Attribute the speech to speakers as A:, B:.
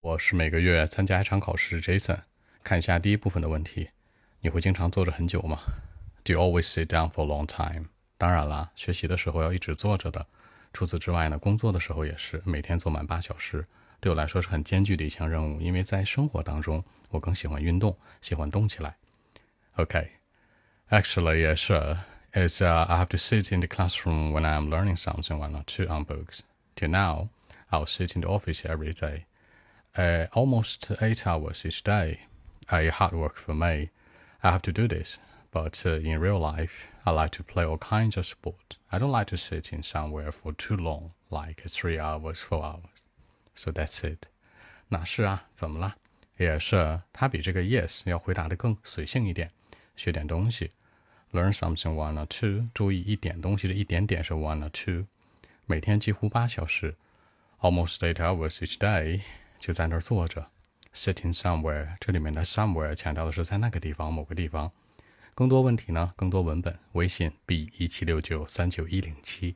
A: 我是每个月参加一场考试，Jason。看一下第一部分的问题：你会经常坐着很久吗？Do you always sit down for a long time？当然啦，学习的时候要一直坐着的。除此之外呢，工作的时候也是，每天坐满八小时，对我来说是很艰巨的一项任务。因为在生活当中，我更喜欢运动，喜欢动起来。OK，Actually, yeah, sure. It's uh, I have to sit in the classroom when I'm learning something, one or two on books. Till now, I'll sit in the office every day, uh, almost eight hours each day. A hard work for me. I have to do this, but uh, in real life, I like to play all kinds of sport. I don't like to sit in somewhere for too long, like three hours, four hours. So that's it. 那是啊，怎么了？也是，他比这个 yes 要回答的更随性一点，学点东西。Learn something one or two。注意一点东西的一点点是 one or two。每天几乎八小时，almost eight hours each day， 就在那儿坐着，sitting somewhere。这里面的 somewhere 强调的是在那个地方，某个地方。更多问题呢？更多文本，微信 b 一七六九三九一零七。